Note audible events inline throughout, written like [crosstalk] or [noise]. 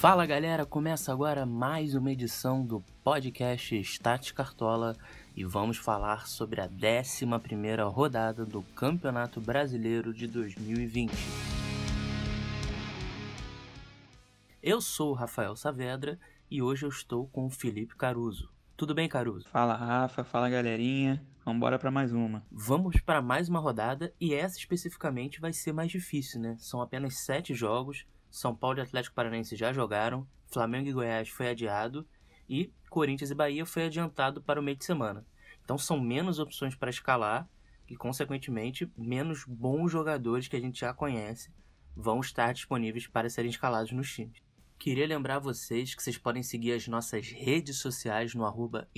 Fala galera, começa agora mais uma edição do podcast Stats Cartola e vamos falar sobre a 11 rodada do Campeonato Brasileiro de 2020. Eu sou o Rafael Saavedra e hoje eu estou com o Felipe Caruso. Tudo bem, Caruso? Fala, Rafa. Fala, galerinha. Vamos embora para mais uma. Vamos para mais uma rodada e essa especificamente vai ser mais difícil, né? São apenas sete jogos. São Paulo e Atlético Paranaense já jogaram. Flamengo e Goiás foi adiado. E Corinthians e Bahia foi adiantado para o meio de semana. Então são menos opções para escalar e, consequentemente, menos bons jogadores que a gente já conhece vão estar disponíveis para serem escalados nos times. Queria lembrar vocês que vocês podem seguir as nossas redes sociais no arroba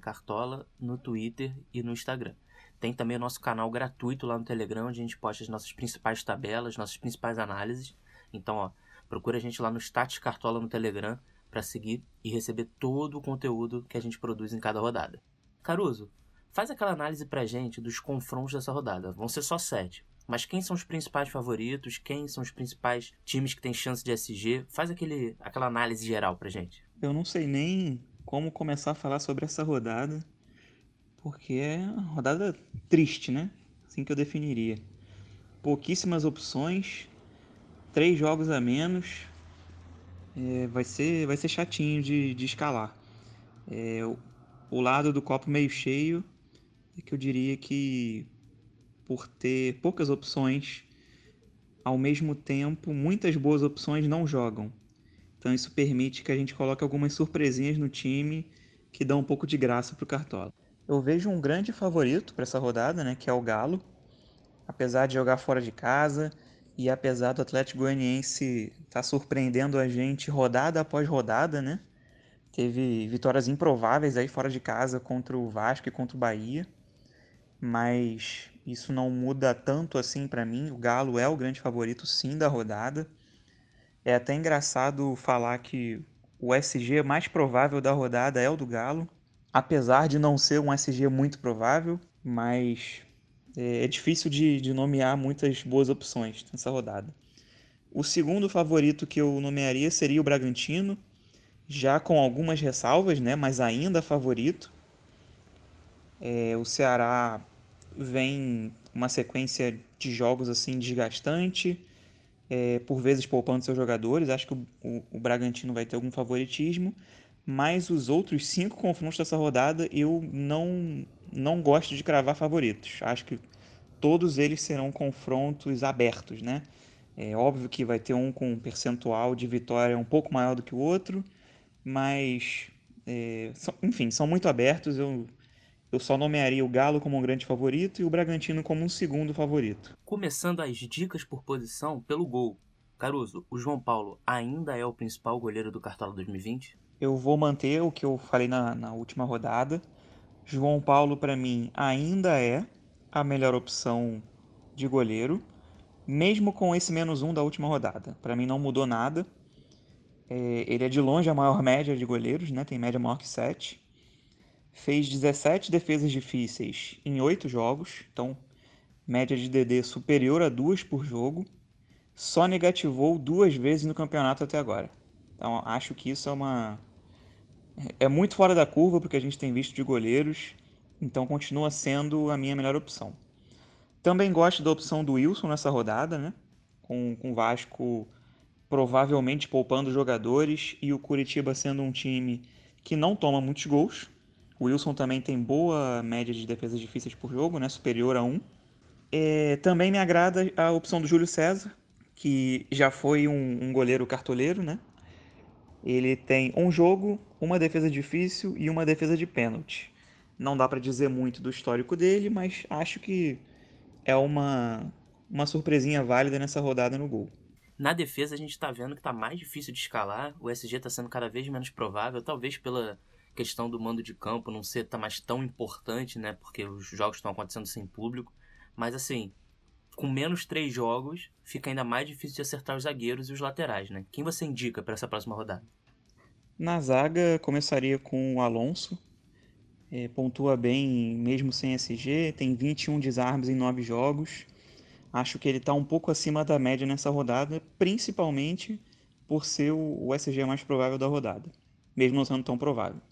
Cartola, no Twitter e no Instagram. Tem também o nosso canal gratuito lá no Telegram, onde a gente posta as nossas principais tabelas, nossas principais análises. Então, ó, procura a gente lá no Status Cartola no Telegram para seguir e receber todo o conteúdo que a gente produz em cada rodada. Caruso, faz aquela análise pra gente dos confrontos dessa rodada. Vão ser só sete. Mas quem são os principais favoritos? Quem são os principais times que têm chance de SG? Faz aquele, aquela análise geral pra gente. Eu não sei nem como começar a falar sobre essa rodada, porque é uma rodada triste, né? Assim que eu definiria. Pouquíssimas opções, três jogos a menos, é, vai, ser, vai ser chatinho de, de escalar. É, o, o lado do copo meio cheio é que eu diria que por ter poucas opções, ao mesmo tempo, muitas boas opções não jogam. Então isso permite que a gente coloque algumas surpresinhas no time que dão um pouco de graça para o Cartola. Eu vejo um grande favorito para essa rodada, né, que é o Galo. Apesar de jogar fora de casa e apesar do Atlético Goianiense estar tá surpreendendo a gente rodada após rodada, né? Teve vitórias improváveis aí fora de casa contra o Vasco e contra o Bahia mas isso não muda tanto assim para mim. O Galo é o grande favorito, sim, da rodada. É até engraçado falar que o SG mais provável da rodada é o do Galo, apesar de não ser um SG muito provável, mas é, é difícil de, de nomear muitas boas opções nessa rodada. O segundo favorito que eu nomearia seria o Bragantino, já com algumas ressalvas, né, mas ainda favorito. É, o Ceará vem uma sequência de jogos assim desgastante, é, por vezes poupando seus jogadores. Acho que o, o, o, Bragantino vai ter algum favoritismo, mas os outros cinco confrontos dessa rodada eu não, não gosto de cravar favoritos. Acho que todos eles serão confrontos abertos, né? É óbvio que vai ter um com um percentual de vitória um pouco maior do que o outro, mas, é, são, enfim, são muito abertos. Eu eu só nomearia o Galo como um grande favorito e o Bragantino como um segundo favorito. Começando as dicas por posição pelo gol. Caruso, o João Paulo ainda é o principal goleiro do Cartola 2020? Eu vou manter o que eu falei na, na última rodada. João Paulo, para mim, ainda é a melhor opção de goleiro, mesmo com esse menos um da última rodada. Para mim, não mudou nada. É, ele é de longe a maior média de goleiros, né? tem média maior que 7 fez 17 defesas difíceis em 8 jogos, então média de DD superior a duas por jogo, só negativou duas vezes no campeonato até agora. Então acho que isso é uma é muito fora da curva porque a gente tem visto de goleiros, então continua sendo a minha melhor opção. Também gosto da opção do Wilson nessa rodada, né? Com, com o Vasco provavelmente poupando jogadores e o Curitiba sendo um time que não toma muitos gols, o Wilson também tem boa média de defesas difíceis por jogo, né? superior a 1. É, também me agrada a opção do Júlio César, que já foi um, um goleiro cartoleiro, né? Ele tem um jogo, uma defesa difícil e uma defesa de pênalti. Não dá para dizer muito do histórico dele, mas acho que é uma, uma surpresinha válida nessa rodada no gol. Na defesa a gente está vendo que está mais difícil de escalar, o SG está sendo cada vez menos provável, talvez pela questão do mando de campo não ser tá mais tão importante, né? Porque os jogos estão acontecendo sem público. Mas assim, com menos três jogos, fica ainda mais difícil de acertar os zagueiros e os laterais, né? Quem você indica para essa próxima rodada? Na zaga, começaria com o Alonso. É, pontua bem mesmo sem SG, tem 21 desarmes em 9 jogos. Acho que ele está um pouco acima da média nessa rodada, principalmente por ser o, o SG mais provável da rodada, mesmo não sendo tão provável.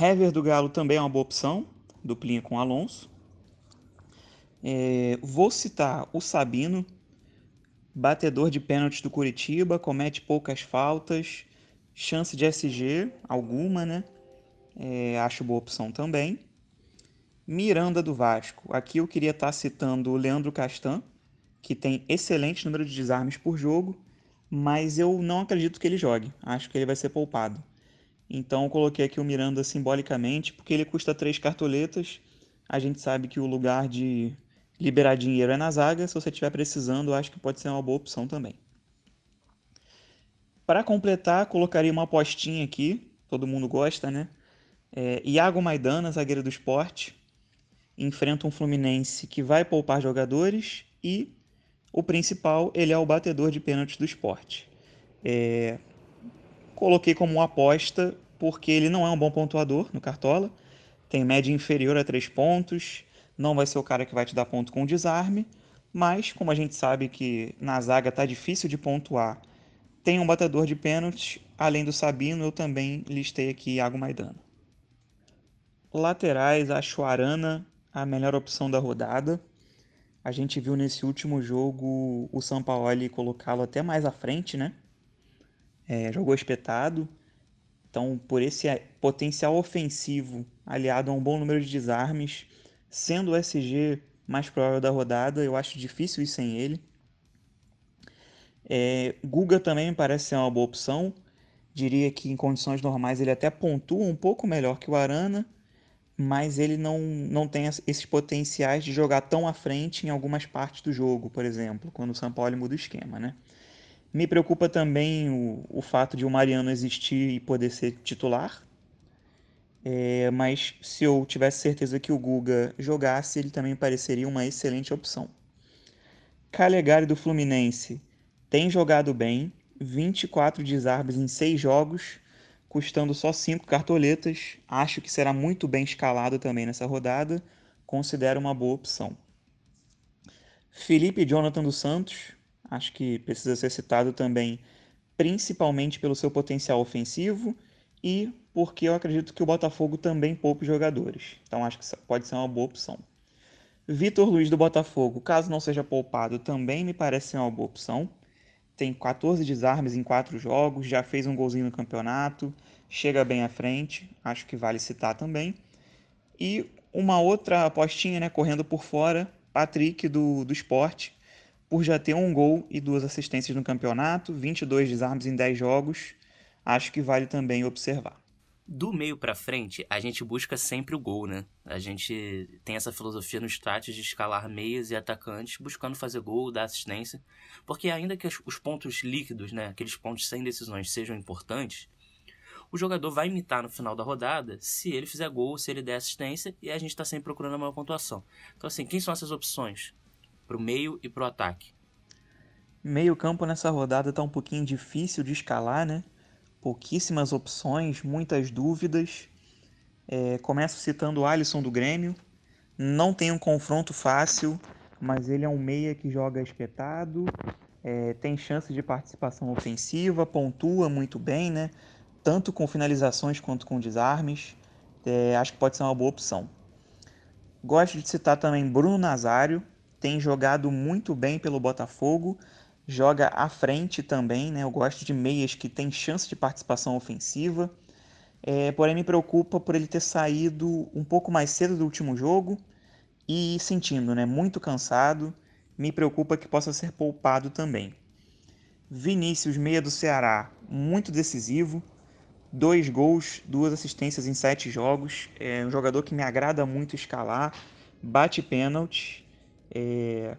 Hever do Galo também é uma boa opção, duplinha com Alonso. É, vou citar o Sabino, batedor de pênaltis do Curitiba, comete poucas faltas, chance de SG, alguma, né? É, acho boa opção também. Miranda do Vasco. Aqui eu queria estar citando o Leandro Castan, que tem excelente número de desarmes por jogo, mas eu não acredito que ele jogue. Acho que ele vai ser poupado. Então eu coloquei aqui o Miranda simbolicamente, porque ele custa três cartoletas. A gente sabe que o lugar de liberar dinheiro é na zaga. Se você estiver precisando, acho que pode ser uma boa opção também. Para completar, colocaria uma apostinha aqui. Todo mundo gosta, né? É, Iago Maidana, zagueiro do esporte, enfrenta um Fluminense que vai poupar jogadores e o principal, ele é o batedor de pênaltis do esporte. É, Coloquei como uma aposta porque ele não é um bom pontuador no Cartola, tem média inferior a 3 pontos, não vai ser o cara que vai te dar ponto com desarme, mas como a gente sabe que na zaga tá difícil de pontuar, tem um batedor de pênaltis, além do Sabino, eu também listei aqui Iago Maidana. Laterais, acho Arana a melhor opção da rodada. A gente viu nesse último jogo o Sampaoli colocá-lo até mais à frente, né? é, jogou espetado. Então, por esse potencial ofensivo aliado a um bom número de desarmes, sendo o SG mais provável da rodada, eu acho difícil ir sem ele. É, Guga também me parece ser uma boa opção. Diria que em condições normais ele até pontua um pouco melhor que o Arana, mas ele não, não tem esses potenciais de jogar tão à frente em algumas partes do jogo, por exemplo, quando o São Paulo muda o esquema, né? Me preocupa também o, o fato de o Mariano existir e poder ser titular. É, mas se eu tivesse certeza que o Guga jogasse, ele também pareceria uma excelente opção. Calegari do Fluminense tem jogado bem, 24 desarmes em 6 jogos, custando só 5 cartoletas. Acho que será muito bem escalado também nessa rodada. Considero uma boa opção. Felipe Jonathan dos Santos, acho que precisa ser citado também, principalmente pelo seu potencial ofensivo e porque eu acredito que o Botafogo também poupe jogadores. Então acho que pode ser uma boa opção. Vitor Luiz do Botafogo, caso não seja poupado, também me parece ser uma boa opção. Tem 14 desarmes em 4 jogos, já fez um golzinho no campeonato, chega bem à frente, acho que vale citar também. E uma outra apostinha, né, correndo por fora, Patrick do, do Esporte, por já ter um gol e duas assistências no campeonato, 22 desarmes em 10 jogos, acho que vale também observar. Do meio para frente, a gente busca sempre o gol, né? A gente tem essa filosofia no status de escalar meias e atacantes, buscando fazer gol, dar assistência, porque ainda que os pontos líquidos, né, aqueles pontos sem decisões sejam importantes, o jogador vai imitar no final da rodada se ele fizer gol, se ele der assistência, e a gente está sempre procurando a maior pontuação. Então, assim, quem são essas opções? para o meio e para o ataque? Meio campo nessa rodada está um pouquinho difícil de escalar, né? Pouquíssimas opções, muitas dúvidas. É, começo citando o Alisson do Grêmio. Não tem um confronto fácil, mas ele é um meia que joga espetado, é, tem chance de participação ofensiva, pontua muito bem, né? Tanto com finalizações quanto com desarmes. É, acho que pode ser uma boa opção. Gosto de citar também Bruno Nazário, tem jogado muito bem pelo Botafogo, joga à frente também, né? Eu gosto de meias que têm chance de participação ofensiva. É, porém, me preocupa por ele ter saído um pouco mais cedo do último jogo e sentindo, né? Muito cansado. Me preocupa que possa ser poupado também. Vinícius, meia do Ceará, muito decisivo. Dois gols, duas assistências em sete jogos. É um jogador que me agrada muito escalar. Bate pênalti é,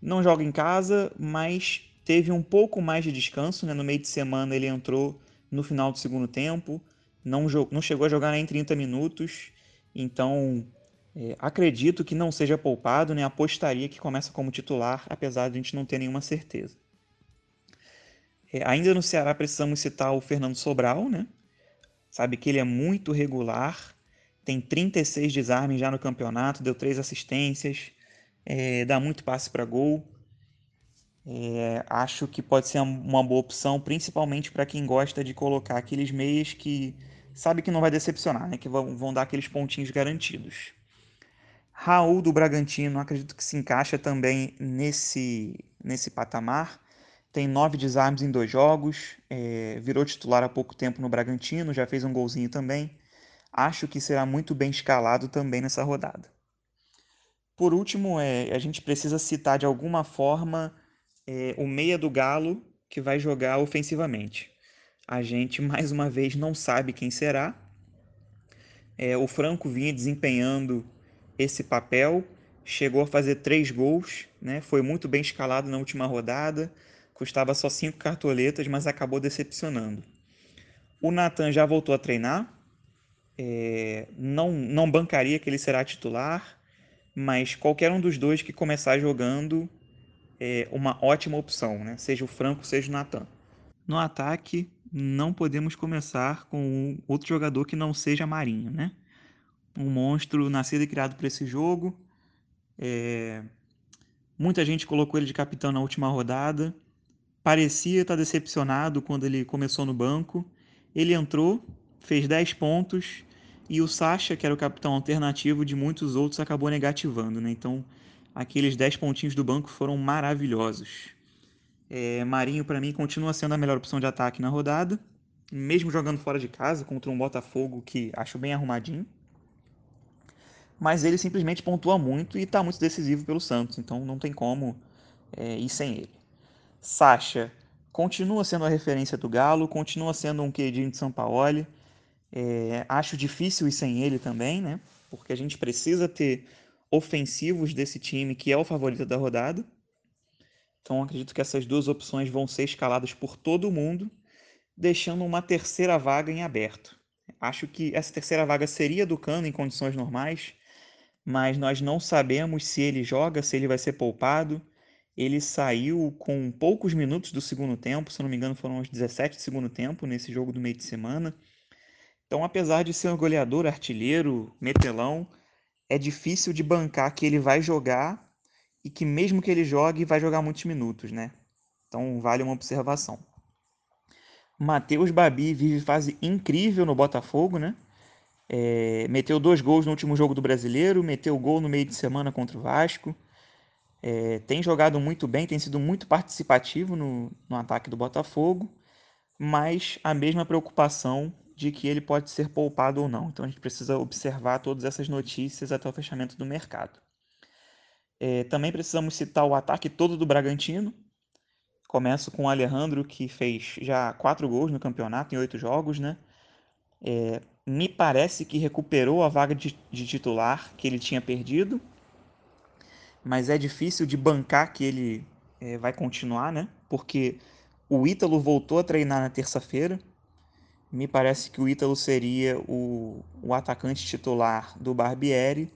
não joga em casa, mas teve um pouco mais de descanso. Né? No meio de semana ele entrou no final do segundo tempo, não, não chegou a jogar nem 30 minutos, então é, acredito que não seja poupado, né? apostaria que começa como titular, apesar de a gente não ter nenhuma certeza. É, ainda no Ceará precisamos citar o Fernando Sobral, né? sabe que ele é muito regular, tem 36 desarmes já no campeonato, deu três assistências, é, dá muito passe para gol. É, acho que pode ser uma boa opção, principalmente para quem gosta de colocar aqueles meias que sabe que não vai decepcionar, né? que vão, vão dar aqueles pontinhos garantidos. Raul do Bragantino, acredito que se encaixa também nesse, nesse patamar. Tem nove desarmes em dois jogos, é, virou titular há pouco tempo no Bragantino, já fez um golzinho também. Acho que será muito bem escalado também nessa rodada. Por último, é, a gente precisa citar de alguma forma é, o meia do Galo que vai jogar ofensivamente. A gente [laughs] mais uma vez não sabe quem será. É, o Franco vinha desempenhando esse papel, chegou a fazer três gols, né? foi muito bem escalado na última rodada, custava só cinco cartoletas, mas acabou decepcionando. O Nathan já voltou a treinar, é, não, não bancaria que ele será titular, mas qualquer um dos dois que começar jogando é uma ótima opção, né? seja o Franco, seja o Natan. No ataque, não podemos começar com outro jogador que não seja Marinho, né? Um monstro nascido e criado para esse jogo. É... Muita gente colocou ele de capitão na última rodada. Parecia estar decepcionado quando ele começou no banco. Ele entrou, fez 10 pontos e o Sacha, que era o capitão alternativo de muitos outros, acabou negativando, né? Então, aqueles 10 pontinhos do banco foram maravilhosos. É, Marinho, para mim, continua sendo a melhor opção de ataque na rodada, mesmo jogando fora de casa contra um Botafogo que acho bem arrumadinho. Mas ele simplesmente pontua muito e está muito decisivo pelo Santos, então não tem como é, ir sem ele. Sacha continua sendo a referência do Galo, continua sendo um queridinho de São Paulo é, acho difícil ir sem ele também, né? Porque a gente precisa ter ofensivos desse time que é o favorito da rodada. Então acredito que essas duas opções vão ser escaladas por todo mundo, deixando uma terceira vaga em aberto. Acho que essa terceira vaga seria do Cano em condições normais, mas nós não sabemos se ele joga, se ele vai ser poupado. Ele saiu com poucos minutos do segundo tempo, se não me engano foram uns 17 do segundo tempo nesse jogo do meio de semana. Então, apesar de ser um goleador, artilheiro, metelão, é difícil de bancar que ele vai jogar e que mesmo que ele jogue, vai jogar muitos minutos, né? Então, vale uma observação. Matheus Babi vive fase incrível no Botafogo, né? É, meteu dois gols no último jogo do Brasileiro, meteu gol no meio de semana contra o Vasco. É, tem jogado muito bem, tem sido muito participativo no, no ataque do Botafogo, mas a mesma preocupação de que ele pode ser poupado ou não. Então a gente precisa observar todas essas notícias até o fechamento do mercado. É, também precisamos citar o ataque todo do Bragantino. Começo com o Alejandro, que fez já quatro gols no campeonato em oito jogos, né? É, me parece que recuperou a vaga de, de titular que ele tinha perdido, mas é difícil de bancar que ele é, vai continuar, né? Porque o Ítalo voltou a treinar na terça-feira, me parece que o Ítalo seria o, o atacante titular do Barbieri,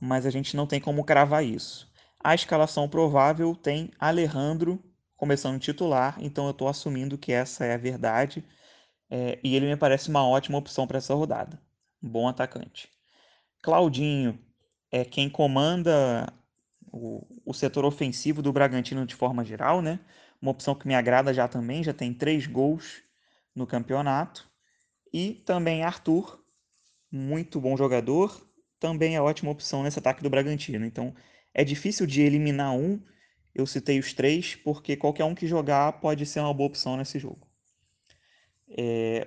mas a gente não tem como cravar isso. A escalação provável tem Alejandro começando titular, então eu estou assumindo que essa é a verdade. É, e ele me parece uma ótima opção para essa rodada. Bom atacante. Claudinho é quem comanda o, o setor ofensivo do Bragantino de forma geral, né? Uma opção que me agrada já também, já tem três gols no campeonato. E também Arthur, muito bom jogador, também é ótima opção nesse ataque do Bragantino. Então é difícil de eliminar um. Eu citei os três, porque qualquer um que jogar pode ser uma boa opção nesse jogo. É...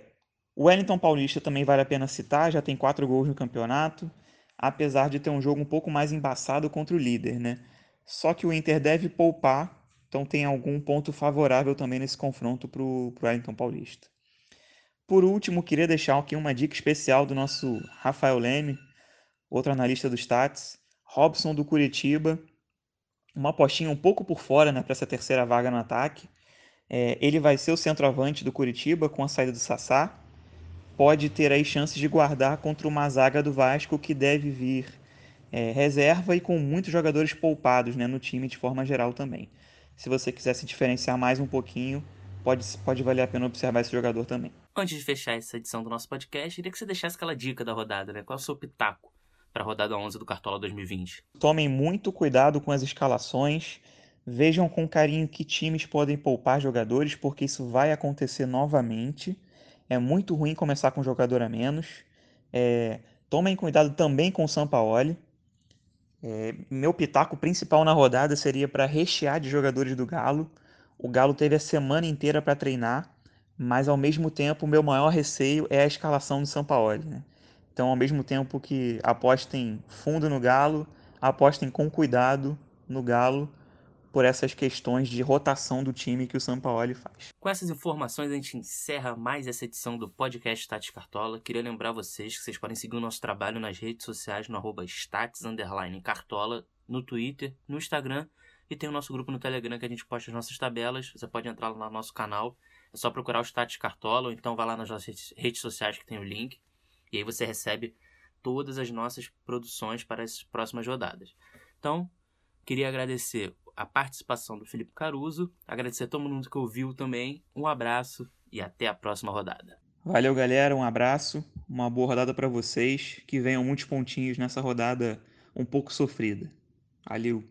O Wellington Paulista também vale a pena citar, já tem quatro gols no campeonato, apesar de ter um jogo um pouco mais embaçado contra o líder, né? Só que o Inter deve poupar, então tem algum ponto favorável também nesse confronto para o Wellington Paulista. Por último, queria deixar aqui uma dica especial do nosso Rafael Leme, outro analista do Stats, Robson do Curitiba, uma apostinha um pouco por fora né, para essa terceira vaga no ataque. É, ele vai ser o centroavante do Curitiba com a saída do Sassá. Pode ter aí chances de guardar contra uma zaga do Vasco que deve vir é, reserva e com muitos jogadores poupados né, no time de forma geral também. Se você quiser se diferenciar mais um pouquinho, pode, pode valer a pena observar esse jogador também. Antes de fechar essa edição do nosso podcast, queria que você deixasse aquela dica da rodada, né? Qual é o seu pitaco para a rodada 11 do Cartola 2020? Tomem muito cuidado com as escalações. Vejam com carinho que times podem poupar jogadores, porque isso vai acontecer novamente. É muito ruim começar com um jogador a menos. É, tomem cuidado também com o Sampaoli. É, meu pitaco principal na rodada seria para rechear de jogadores do Galo. O Galo teve a semana inteira para treinar, mas ao mesmo tempo o meu maior receio é a escalação do Sampaoli. Né? Então, ao mesmo tempo que apostem fundo no Galo, apostem com cuidado no Galo por essas questões de rotação do time que o Sampaoli faz. Com essas informações, a gente encerra mais essa edição do podcast Stats Cartola. Queria lembrar vocês que vocês podem seguir o nosso trabalho nas redes sociais no arroba Stats Cartola, no Twitter, no Instagram e tem o nosso grupo no Telegram que a gente posta as nossas tabelas. Você pode entrar lá no nosso canal. É só procurar o Stats Cartola ou então vai lá nas nossas redes sociais que tem o link. E aí você recebe todas as nossas produções para as próximas rodadas. Então, queria agradecer a participação do Felipe Caruso. Agradecer a todo mundo que ouviu também. Um abraço e até a próxima rodada. Valeu, galera. Um abraço. Uma boa rodada para vocês. Que venham muitos pontinhos nessa rodada um pouco sofrida. Valeu.